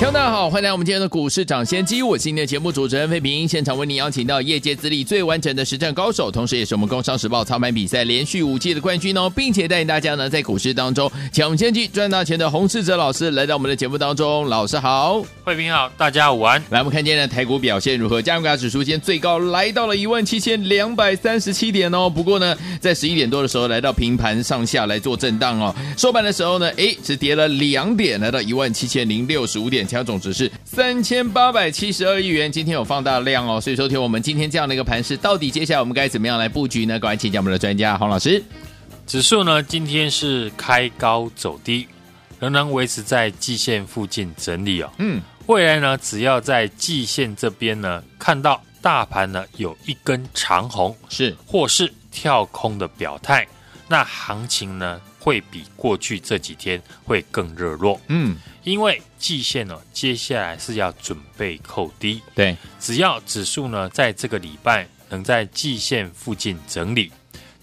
听众大家好，欢迎来到我们今天的股市涨先机，我是今天的节目主持人费平，现场为您邀请到业界资历最完整的实战高手，同时也是我们工商时报操盘比赛连续五届的冠军哦，并且带领大家呢在股市当中抢先机赚大钱的洪世哲老师来到我们的节目当中，老师好，费平好，大家午安。来，我们看今天的台股表现如何？加权指数今天最高来到了一万七千两百三十七点哦，不过呢，在十一点多的时候来到平盘上下来做震荡哦，收盘的时候呢，哎，只跌了两点，来到一万七千零六十五点。成交总值是三千八百七十二亿元，今天有放大量哦，所以说听我们今天这样的一个盘势，到底接下来我们该怎么样来布局呢？赶快请教我们的专家黄老师。指数呢，今天是开高走低，仍然维持在季线附近整理哦。嗯，未来呢，只要在季线这边呢，看到大盘呢有一根长红，是或是跳空的表态，那行情呢会比过去这几天会更热络。嗯。因为季线呢，接下来是要准备扣低。对，只要指数呢，在这个礼拜能在季线附近整理，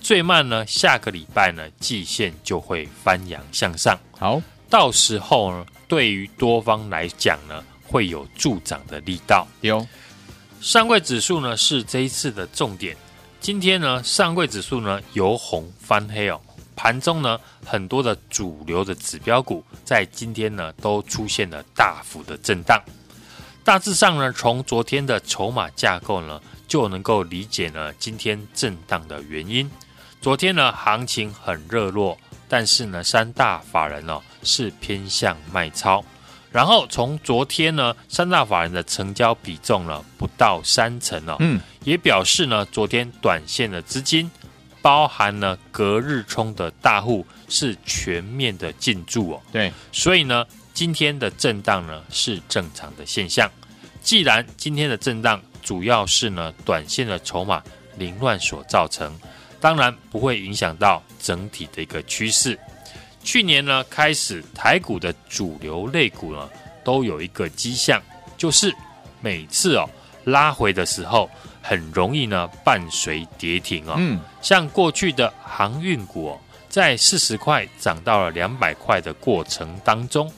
最慢呢，下个礼拜呢，季线就会翻扬向上。好，到时候呢，对于多方来讲呢，会有助涨的力道。有，上柜指数呢是这一次的重点。今天呢，上柜指数呢由红翻黑哦。盘中呢，很多的主流的指标股在今天呢都出现了大幅的震荡。大致上呢，从昨天的筹码架构呢，就能够理解呢今天震荡的原因。昨天呢，行情很热络，但是呢，三大法人哦是偏向卖超。然后从昨天呢，三大法人的成交比重呢不到三成哦，嗯，也表示呢，昨天短线的资金。包含了隔日冲的大户是全面的进驻哦，对，所以呢，今天的震荡呢是正常的现象。既然今天的震荡主要是呢短线的筹码凌乱所造成，当然不会影响到整体的一个趋势。去年呢开始，台股的主流类股呢都有一个迹象，就是每次哦拉回的时候。很容易呢，伴随跌停哦。嗯，像过去的航运股哦，在四十块涨到了两百块的过程当中，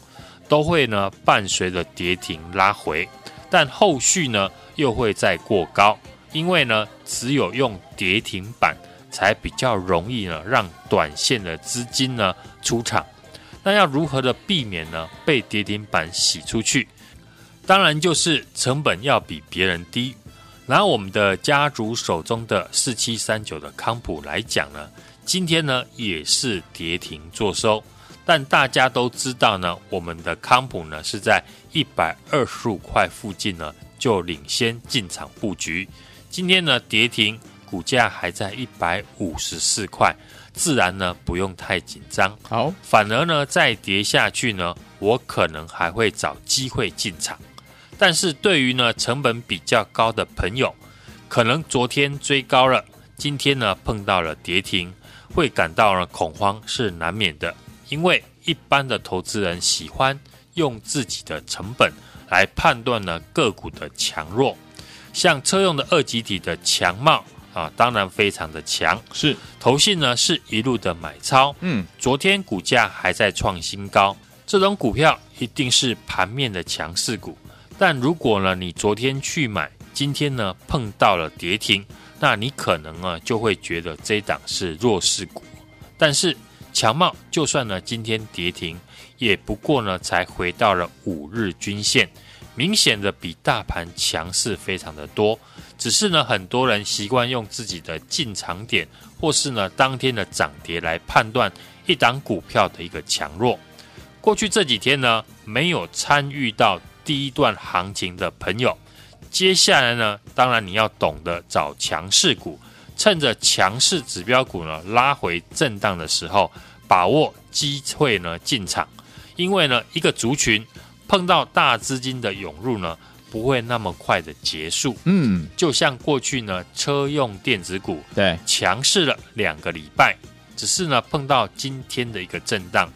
都会呢伴随着跌停拉回，但后续呢又会再过高，因为呢只有用跌停板才比较容易呢让短线的资金呢出场。那要如何的避免呢被跌停板洗出去？当然就是成本要比别人低。拿我们的家族手中的四七三九的康普来讲呢，今天呢也是跌停做收，但大家都知道呢，我们的康普呢是在一百二十五块附近呢就领先进场布局，今天呢跌停，股价还在一百五十四块，自然呢不用太紧张，好，反而呢再跌下去呢，我可能还会找机会进场。但是对于呢成本比较高的朋友，可能昨天追高了，今天呢碰到了跌停，会感到呢恐慌是难免的。因为一般的投资人喜欢用自己的成本来判断呢个股的强弱，像车用的二极体的强茂啊，当然非常的强，是投信呢是一路的买超，嗯，昨天股价还在创新高，这种股票一定是盘面的强势股。但如果呢，你昨天去买，今天呢碰到了跌停，那你可能呢就会觉得这档是弱势股。但是强茂就算呢今天跌停，也不过呢才回到了五日均线，明显的比大盘强势非常的多。只是呢很多人习惯用自己的进场点，或是呢当天的涨跌来判断一档股票的一个强弱。过去这几天呢没有参与到。第一段行情的朋友，接下来呢，当然你要懂得找强势股，趁着强势指标股呢拉回震荡的时候，把握机会呢进场。因为呢，一个族群碰到大资金的涌入呢，不会那么快的结束。嗯，就像过去呢，车用电子股对强势了两个礼拜，只是呢碰到今天的一个震荡，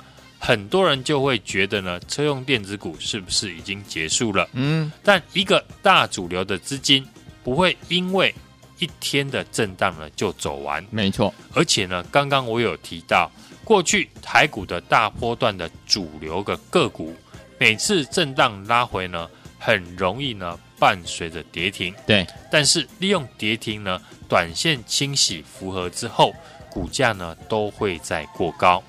很多人就会觉得呢，车用电子股是不是已经结束了？嗯，但一个大主流的资金不会因为一天的震荡呢就走完。没错，而且呢，刚刚我有提到，过去台股的大波段的主流的个股，每次震荡拉回呢，很容易呢伴随着跌停。对，但是利用跌停呢，短线清洗符合之后，股价呢都会在过高。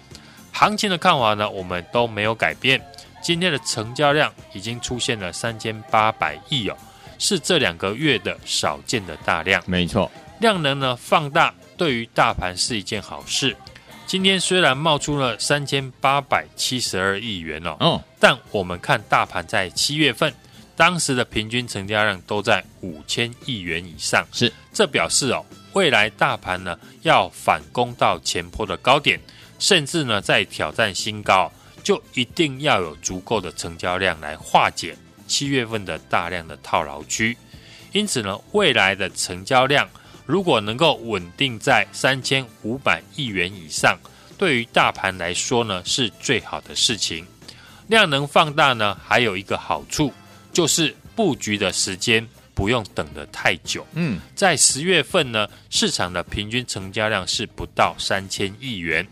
行情的看法呢，我们都没有改变。今天的成交量已经出现了三千八百亿哦，是这两个月的少见的大量。没错，量能呢放大，对于大盘是一件好事。今天虽然冒出了三千八百七十二亿元哦，哦，但我们看大盘在七月份，当时的平均成交量都在五千亿元以上，是这表示哦，未来大盘呢要反攻到前坡的高点，甚至呢在挑战新高，就一定要有足够的成交量来化解七月份的大量的套牢区。因此呢，未来的成交量。如果能够稳定在三千五百亿元以上，对于大盘来说呢，是最好的事情。量能放大呢，还有一个好处，就是布局的时间不用等得太久。嗯，在十月份呢，市场的平均成交量是不到三千亿元。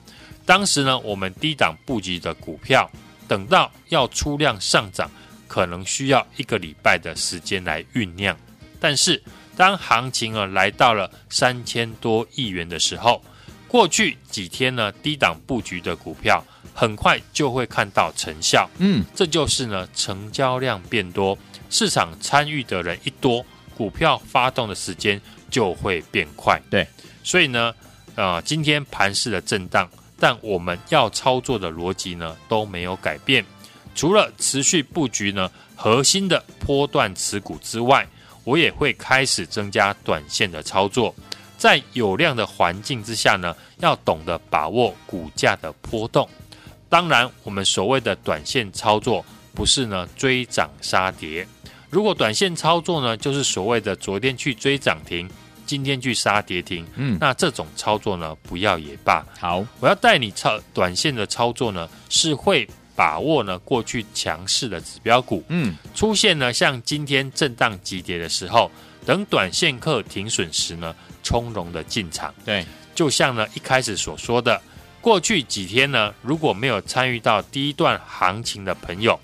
当时呢，我们低档布局的股票，等到要出量上涨，可能需要一个礼拜的时间来酝酿。但是，当行情啊来到了三千多亿元的时候，过去几天呢低档布局的股票，很快就会看到成效。嗯，这就是呢成交量变多，市场参与的人一多，股票发动的时间就会变快。对，所以呢，呃，今天盘势的震荡，但我们要操作的逻辑呢都没有改变，除了持续布局呢核心的波段持股之外。我也会开始增加短线的操作，在有量的环境之下呢，要懂得把握股价的波动。当然，我们所谓的短线操作，不是呢追涨杀跌。如果短线操作呢，就是所谓的昨天去追涨停，今天去杀跌停，嗯，那这种操作呢，不要也罢。好，我要带你操短线的操作呢，是会。把握呢过去强势的指标股，嗯，出现呢像今天震荡急跌的时候，等短线客停损时呢，从容的进场。对，就像呢一开始所说的，过去几天呢如果没有参与到第一段行情的朋友，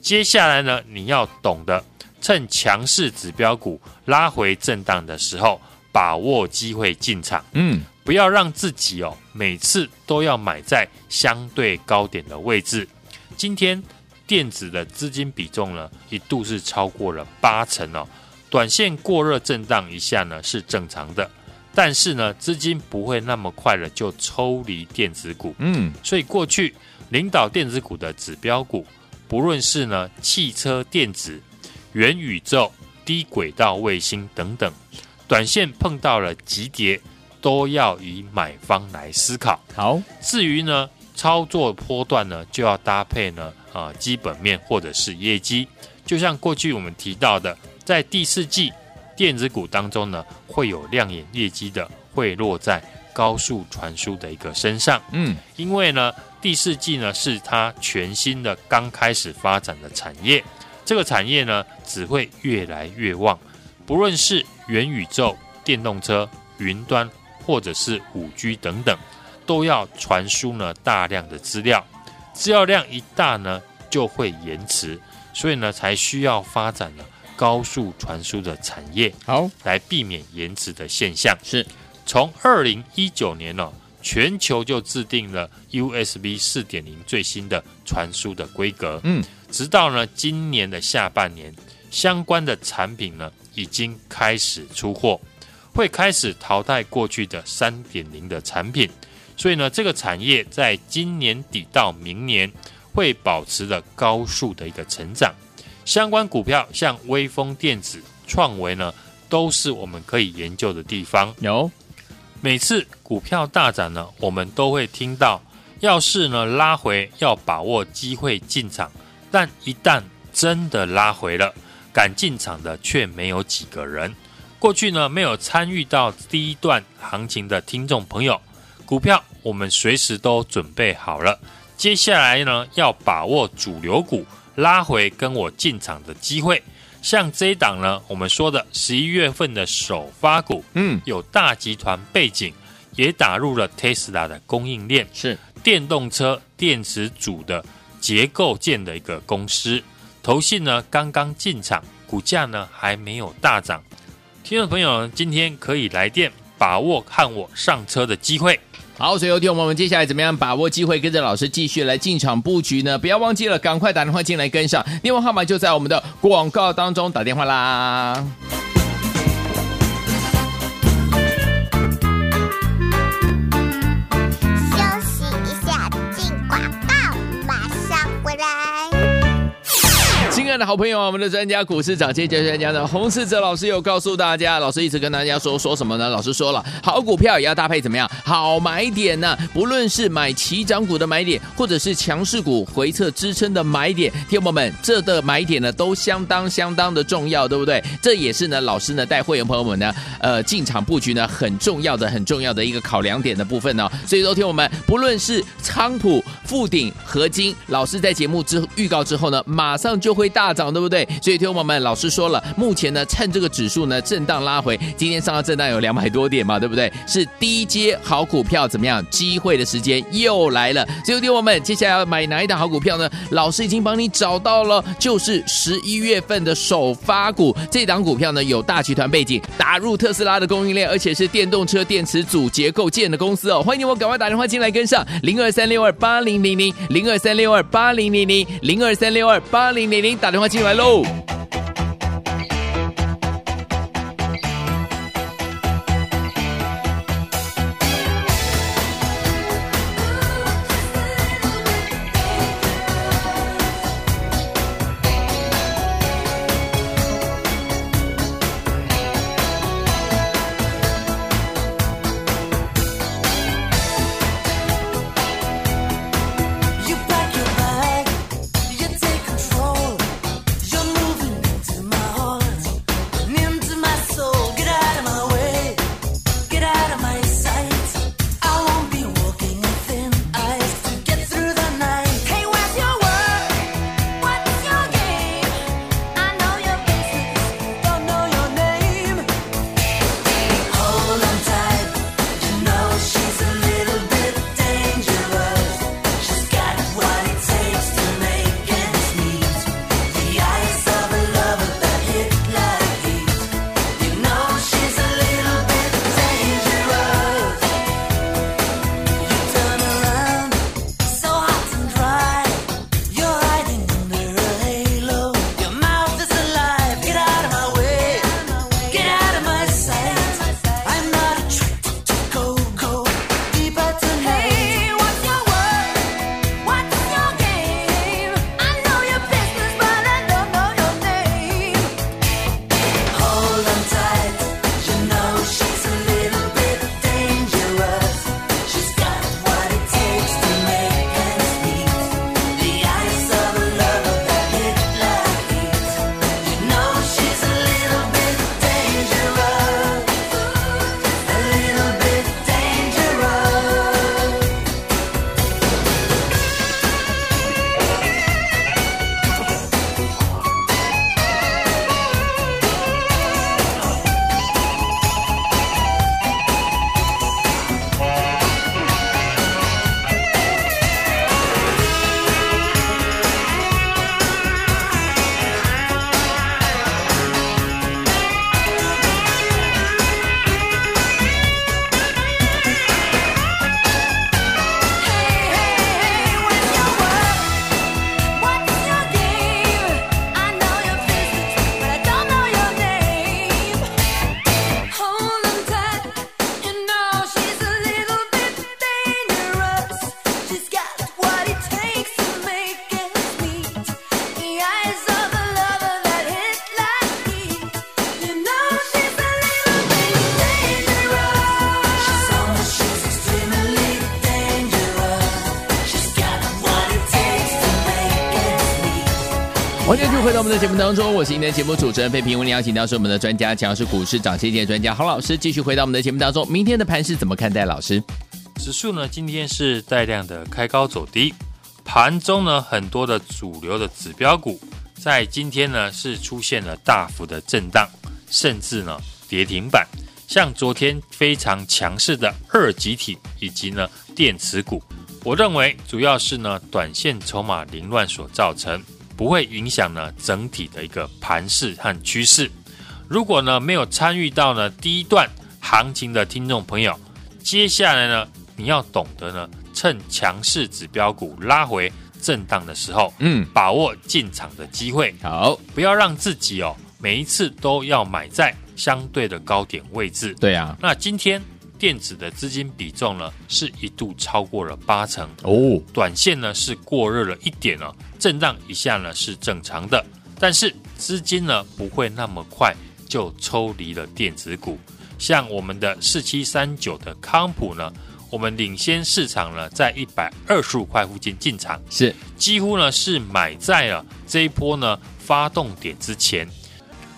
接下来呢你要懂得趁强势指标股拉回震荡的时候，把握机会进场。嗯，不要让自己哦每次都要买在相对高点的位置。今天电子的资金比重呢，一度是超过了八成哦。短线过热震荡一下呢是正常的，但是呢资金不会那么快的就抽离电子股。嗯，所以过去领导电子股的指标股，不论是呢汽车电子、元宇宙、低轨道卫星等等，短线碰到了急跌，都要以买方来思考。好，至于呢。操作波段呢，就要搭配呢，啊，基本面或者是业绩。就像过去我们提到的，在第四季电子股当中呢，会有亮眼业绩的，会落在高速传输的一个身上。嗯，因为呢，第四季呢是它全新的刚开始发展的产业，这个产业呢只会越来越旺。不论是元宇宙、电动车、云端，或者是五 G 等等。都要传输呢大量的资料，资料量一大呢就会延迟，所以呢才需要发展了高速传输的产业，好来避免延迟的现象。是从二零一九年呢、哦，全球就制定了 USB 四点零最新的传输的规格，嗯，直到呢今年的下半年，相关的产品呢已经开始出货，会开始淘汰过去的三点零的产品。所以呢，这个产业在今年底到明年会保持着高速的一个成长。相关股票像微风电子、创维呢，都是我们可以研究的地方。有每次股票大涨呢，我们都会听到，要是呢拉回要把握机会进场，但一旦真的拉回了，敢进场的却没有几个人。过去呢，没有参与到第一段行情的听众朋友，股票我们随时都准备好了。接下来呢，要把握主流股拉回跟我进场的机会。像这一档呢，我们说的十一月份的首发股，嗯，有大集团背景，也打入了 Tesla 的供应链，是电动车电池组的结构件的一个公司。投信呢刚刚进场，股价呢还没有大涨。听众朋友，今天可以来电把握看我上车的机会。好，所以有听我们接下来怎么样把握机会，跟着老师继续来进场布局呢？不要忘记了，赶快打电话进来跟上，电话号码就在我们的广告当中，打电话啦。爱的好朋友，我们的专家股市涨跌跌专家的洪世哲老师有告诉大家，老师一直跟大家说说什么呢？老师说了，好股票也要搭配怎么样？好买点呢、不论是买起涨股的买点，或者是强势股回撤支撑的买点，听友们，这的买点呢都相当相当的重要，对不对？这也是呢老师呢带会员朋友们呢呃进场布局呢很重要的很重要的一个考量点的部分呢、所以说，听我们不论是仓普、富鼎、合金，老师在节目之预告之后呢，马上就会大。大涨对不对？所以听我们老师说了，目前呢，趁这个指数呢震荡拉回，今天上到震荡有两百多点嘛，对不对？是低阶好股票怎么样？机会的时间又来了。所以听我们接下来要买哪一档好股票呢？老师已经帮你找到了，就是十一月份的首发股。这档股票呢有大集团背景，打入特斯拉的供应链，而且是电动车电池组结构件的公司哦。欢迎你我赶快打电话进来跟上零二三六二八零零零零二三六二八零零零零二三六二八零零零打。打电话进来喽。节目当中，我是今天节目主持人费平。为您邀请到是我们的专家，讲的是股市涨跌点专家洪老师，继续回到我们的节目当中。明天的盘是怎么看待？老师，指数呢今天是带量的开高走低，盘中呢很多的主流的指标股在今天呢是出现了大幅的震荡，甚至呢跌停板。像昨天非常强势的二极体以及呢电池股，我认为主要是呢短线筹码凌乱所造成。不会影响呢整体的一个盘势和趋势。如果呢没有参与到呢第一段行情的听众朋友，接下来呢你要懂得呢趁强势指标股拉回震荡的时候，嗯，把握进场的机会。好，不要让自己哦每一次都要买在相对的高点位置。对啊，那今天电子的资金比重呢是一度超过了八成哦，短线呢是过热了一点哦。震荡一下呢是正常的，但是资金呢不会那么快就抽离了电子股。像我们的四七三九的康普呢，我们领先市场呢在一百二十五块附近进场，是几乎呢是买在了这一波呢发动点之前。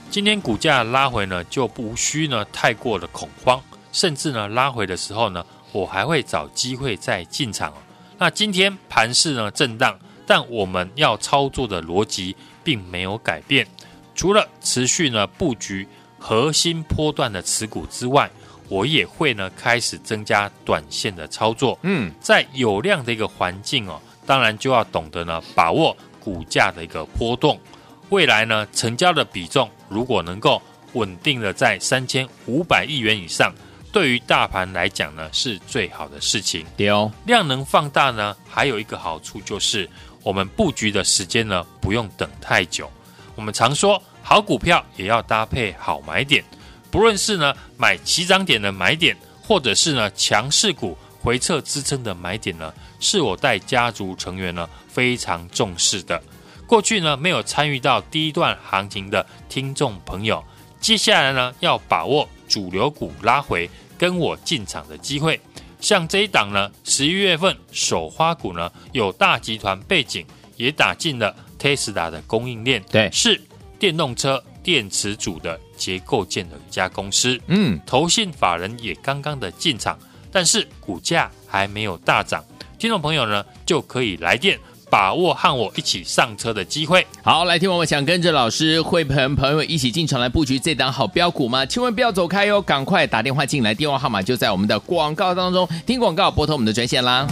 今天股价拉回呢就不需呢太过的恐慌，甚至呢拉回的时候呢我还会找机会再进场。那今天盘势呢震荡。但我们要操作的逻辑并没有改变，除了持续呢布局核心波段的持股之外，我也会呢开始增加短线的操作。嗯，在有量的一个环境哦，当然就要懂得呢把握股价的一个波动。未来呢成交的比重如果能够稳定的在三千五百亿元以上。对于大盘来讲呢，是最好的事情。对哦，量能放大呢，还有一个好处就是，我们布局的时间呢，不用等太久。我们常说，好股票也要搭配好买点，不论是呢买起涨点的买点，或者是呢强势股回撤支撑的买点呢，是我带家族成员呢非常重视的。过去呢没有参与到第一段行情的听众朋友，接下来呢要把握主流股拉回。跟我进场的机会，像这一档呢，十一月份首花股呢，有大集团背景，也打进了 Tesla 的供应链，对，是电动车电池组的结构件的一家公司，嗯，投信法人也刚刚的进场，但是股价还没有大涨，听众朋友呢就可以来电。把握和我一起上车的机会。好，来听我们想跟着老师会朋朋友一起进场来布局这档好标股吗？千万不要走开哟，赶快打电话进来，电话号码就在我们的广告当中。听广告，拨通我们的专线啦。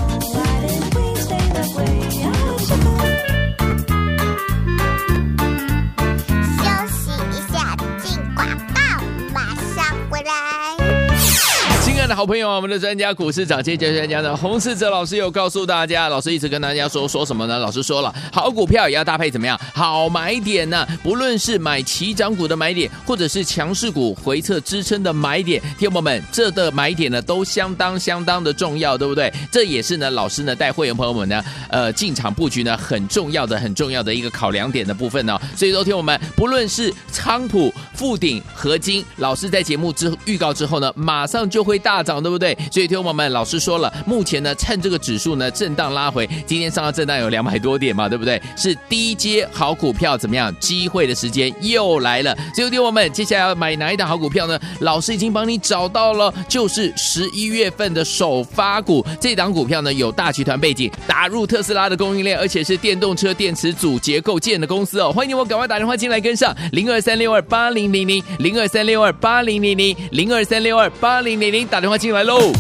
好朋友，我们的专家股市涨跌专家的洪世哲老师有告诉大家，老师一直跟大家说说什么呢？老师说了，好股票也要搭配怎么样？好买点呢、不论是买起涨股的买点，或者是强势股回撤支撑的买点，听友们，这的买点呢都相当相当的重要，对不对？这也是呢，老师呢带会员朋友们呢，呃，进场布局呢很重要的、很重要的一个考量点的部分呢、所以说，听我们，不论是仓普、富鼎、合金，老师在节目之预告之后呢，马上就会大。涨对不对？所以听我们老师说了，目前呢，趁这个指数呢震荡拉回，今天上到震荡有两百多点嘛，对不对？是低阶好股票怎么样？机会的时间又来了。所以听我们接下来要买哪一档好股票呢？老师已经帮你找到了，就是十一月份的首发股。这档股票呢有大集团背景，打入特斯拉的供应链，而且是电动车电池组结构件的公司哦。欢迎你我赶快打电话进来跟上零二三六二八零零零零二三六二八零零零零二三六二八零零零打电话。进来喽！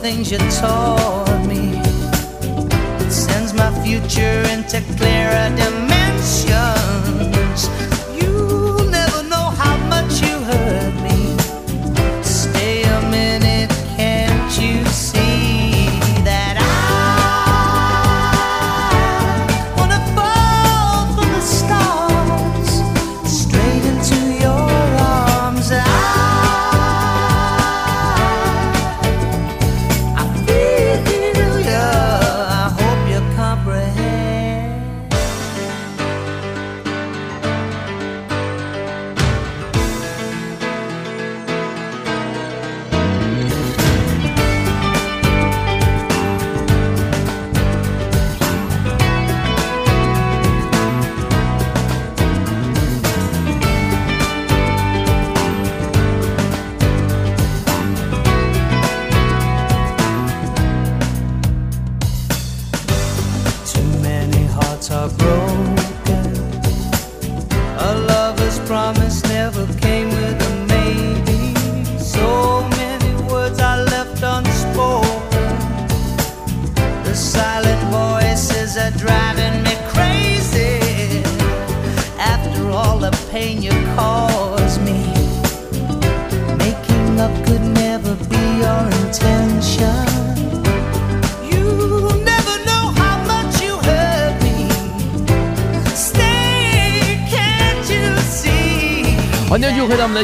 Things you taught me, it sends my future into clearer dimensions.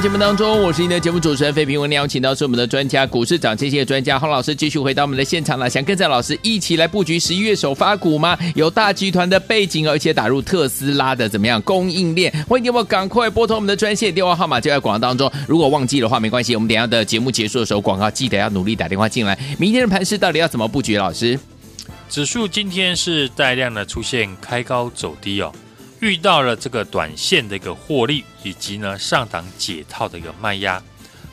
节目当中，我是您的节目主持人费平。我们邀请到是我们的专家股市长这些专家洪老师，继续回到我们的现场了。想跟着老师一起来布局十一月首发股吗？有大集团的背景，而且打入特斯拉的怎么样供应链？欢迎你们赶快拨通我们的专线电话号码，就在广告当中。如果忘记的话，没关系，我们等下的节目结束的时候，广告记得要努力打电话进来。明天的盘势到底要怎么布局？老师，指数今天是带量的出现开高走低哦，遇到了这个短线的一个获利，以及呢上档解套的一个卖压，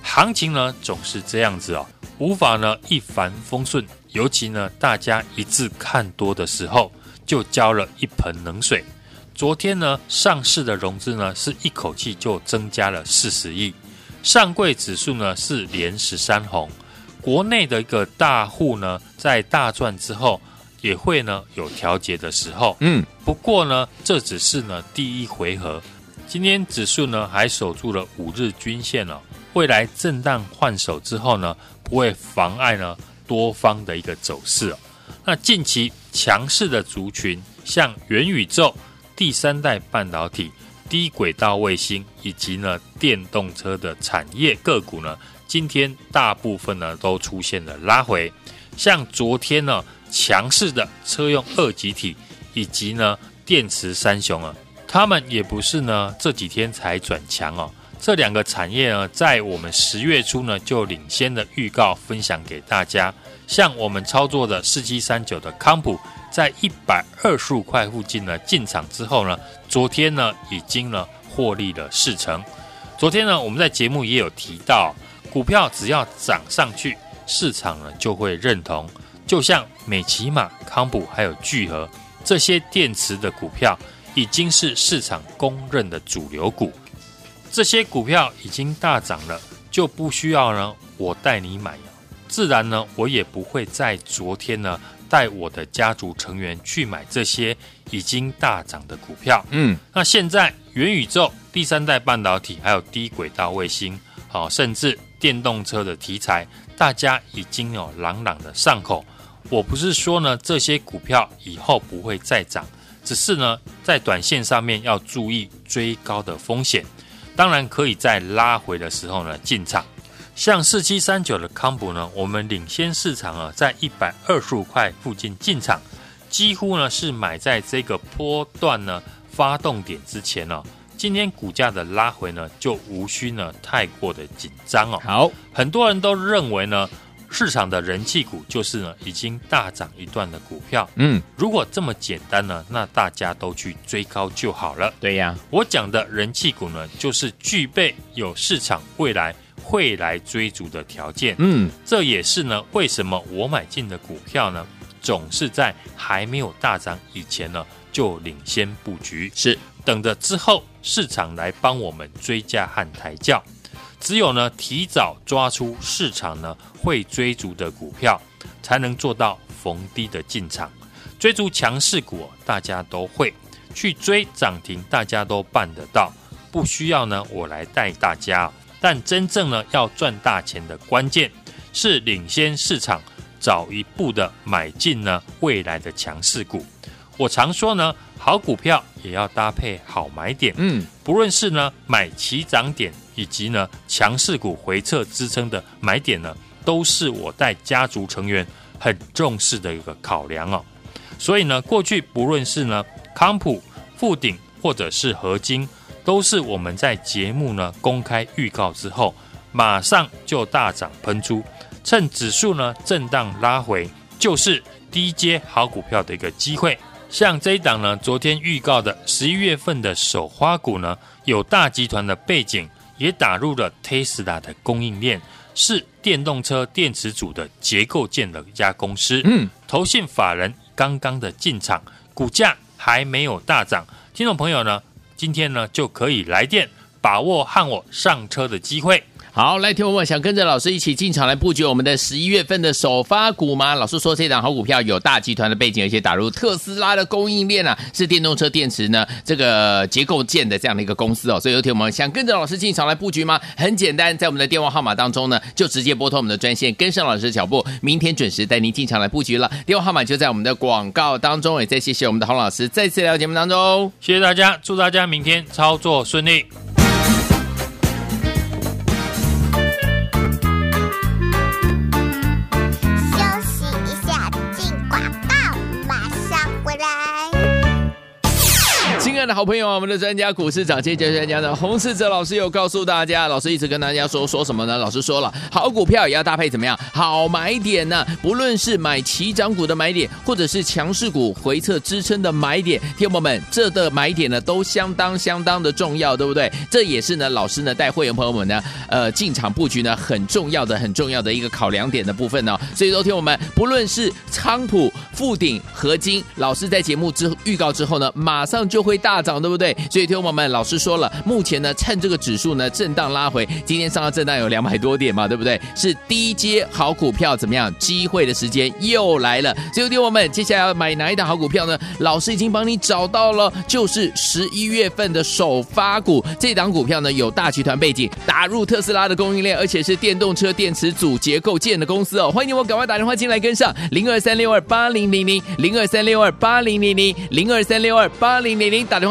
行情呢总是这样子哦，无法呢一帆风顺，尤其呢大家一致看多的时候，就浇了一盆冷水。昨天呢上市的融资呢是一口气就增加了四十亿，上柜指数呢是连十三红，国内的一个大户呢在大赚之后。也会呢有调节的时候，嗯，不过呢，这只是呢第一回合。今天指数呢还守住了五日均线哦，未来震荡换手之后呢，不会妨碍呢多方的一个走势哦。那近期强势的族群，像元宇宙、第三代半导体、低轨道卫星以及呢电动车的产业个股呢，今天大部分呢都出现了拉回。像昨天呢。强势的车用二极体以及呢电池三雄啊，他们也不是呢这几天才转强哦。这两个产业呢，在我们十月初呢就领先的预告分享给大家。像我们操作的四七三九的康普，在一百二十五块附近呢进场之后呢，昨天呢已经呢获利了四成。昨天呢我们在节目也有提到，股票只要涨上去，市场呢就会认同。就像美琪玛、康普还有聚合这些电池的股票，已经是市场公认的主流股。这些股票已经大涨了，就不需要呢我带你买，自然呢我也不会在昨天呢带我的家族成员去买这些已经大涨的股票。嗯，那现在元宇宙、第三代半导体还有低轨道卫星，好，甚至电动车的题材，大家已经有朗朗的上口。我不是说呢，这些股票以后不会再涨，只是呢，在短线上面要注意追高的风险。当然，可以在拉回的时候呢进场。像四七三九的康普呢，我们领先市场啊，在一百二十五块附近进场，几乎呢是买在这个波段呢发动点之前哦。今天股价的拉回呢，就无需呢太过的紧张哦。好，很多人都认为呢。市场的人气股就是呢，已经大涨一段的股票。嗯，如果这么简单呢，那大家都去追高就好了。对呀，我讲的人气股呢，就是具备有市场未来会来追逐的条件。嗯，这也是呢，为什么我买进的股票呢，总是在还没有大涨以前呢，就领先布局，是等着之后市场来帮我们追价和抬轿。只有呢，提早抓出市场呢会追逐的股票，才能做到逢低的进场。追逐强势股，大家都会去追涨停，大家都办得到，不需要呢我来带大家。但真正呢要赚大钱的关键，是领先市场，早一步的买进呢未来的强势股。我常说呢，好股票也要搭配好买点。嗯，不论是呢买起涨点，以及呢强势股回撤支撑的买点呢，都是我带家族成员很重视的一个考量哦。所以呢，过去不论是呢康普、富鼎或者是合金，都是我们在节目呢公开预告之后，马上就大涨喷出，趁指数呢震荡拉回，就是低阶好股票的一个机会。像这一档呢，昨天预告的十一月份的首花股呢，有大集团的背景，也打入了 Tesla 的供应链，是电动车电池组的结构件的一家公司。嗯，投信法人。刚刚的进场，股价还没有大涨，听众朋友呢，今天呢就可以来电把握和我上车的机会。好，来，听我们想跟着老师一起进场来布局我们的十一月份的首发股吗？老师说这档好股票有大集团的背景，而且打入特斯拉的供应链啊，是电动车电池呢这个结构件的这样的一个公司哦。所以有听我们想跟着老师进场来布局吗？很简单，在我们的电话号码当中呢，就直接拨通我们的专线，跟上老师的脚步，明天准时带您进场来布局了。电话号码就在我们的广告当中，也再谢谢我们的洪老师再次来到节目当中，谢谢大家，祝大家明天操作顺利。好朋友，我们的专家股市涨跌价专家的洪世哲老师有告诉大家，老师一直跟大家说说什么呢？老师说了，好股票也要搭配怎么样？好买点呢、不论是买起涨股的买点，或者是强势股回撤支撑的买点，听友们，这的买点呢都相当相当的重要，对不对？这也是呢，老师呢带会员朋友们呢，呃，进场布局呢很重要的、很重要的一个考量点的部分呢、所以说，听我们，不论是仓普、富鼎、合金，老师在节目之预告之后呢，马上就会大。涨对不对？所以听众朋友们，老师说了，目前呢，趁这个指数呢震荡拉回，今天上到震荡有两百多点嘛，对不对？是低阶好股票怎么样？机会的时间又来了。所以听众朋友们，接下来要买哪一档好股票呢？老师已经帮你找到了，就是十一月份的首发股。这档股票呢有大集团背景，打入特斯拉的供应链，而且是电动车电池组结构件的公司哦。欢迎你我赶快打电话进来跟上零二三六二八零零零零二三六二八零零零零二三六二八零零零。打电话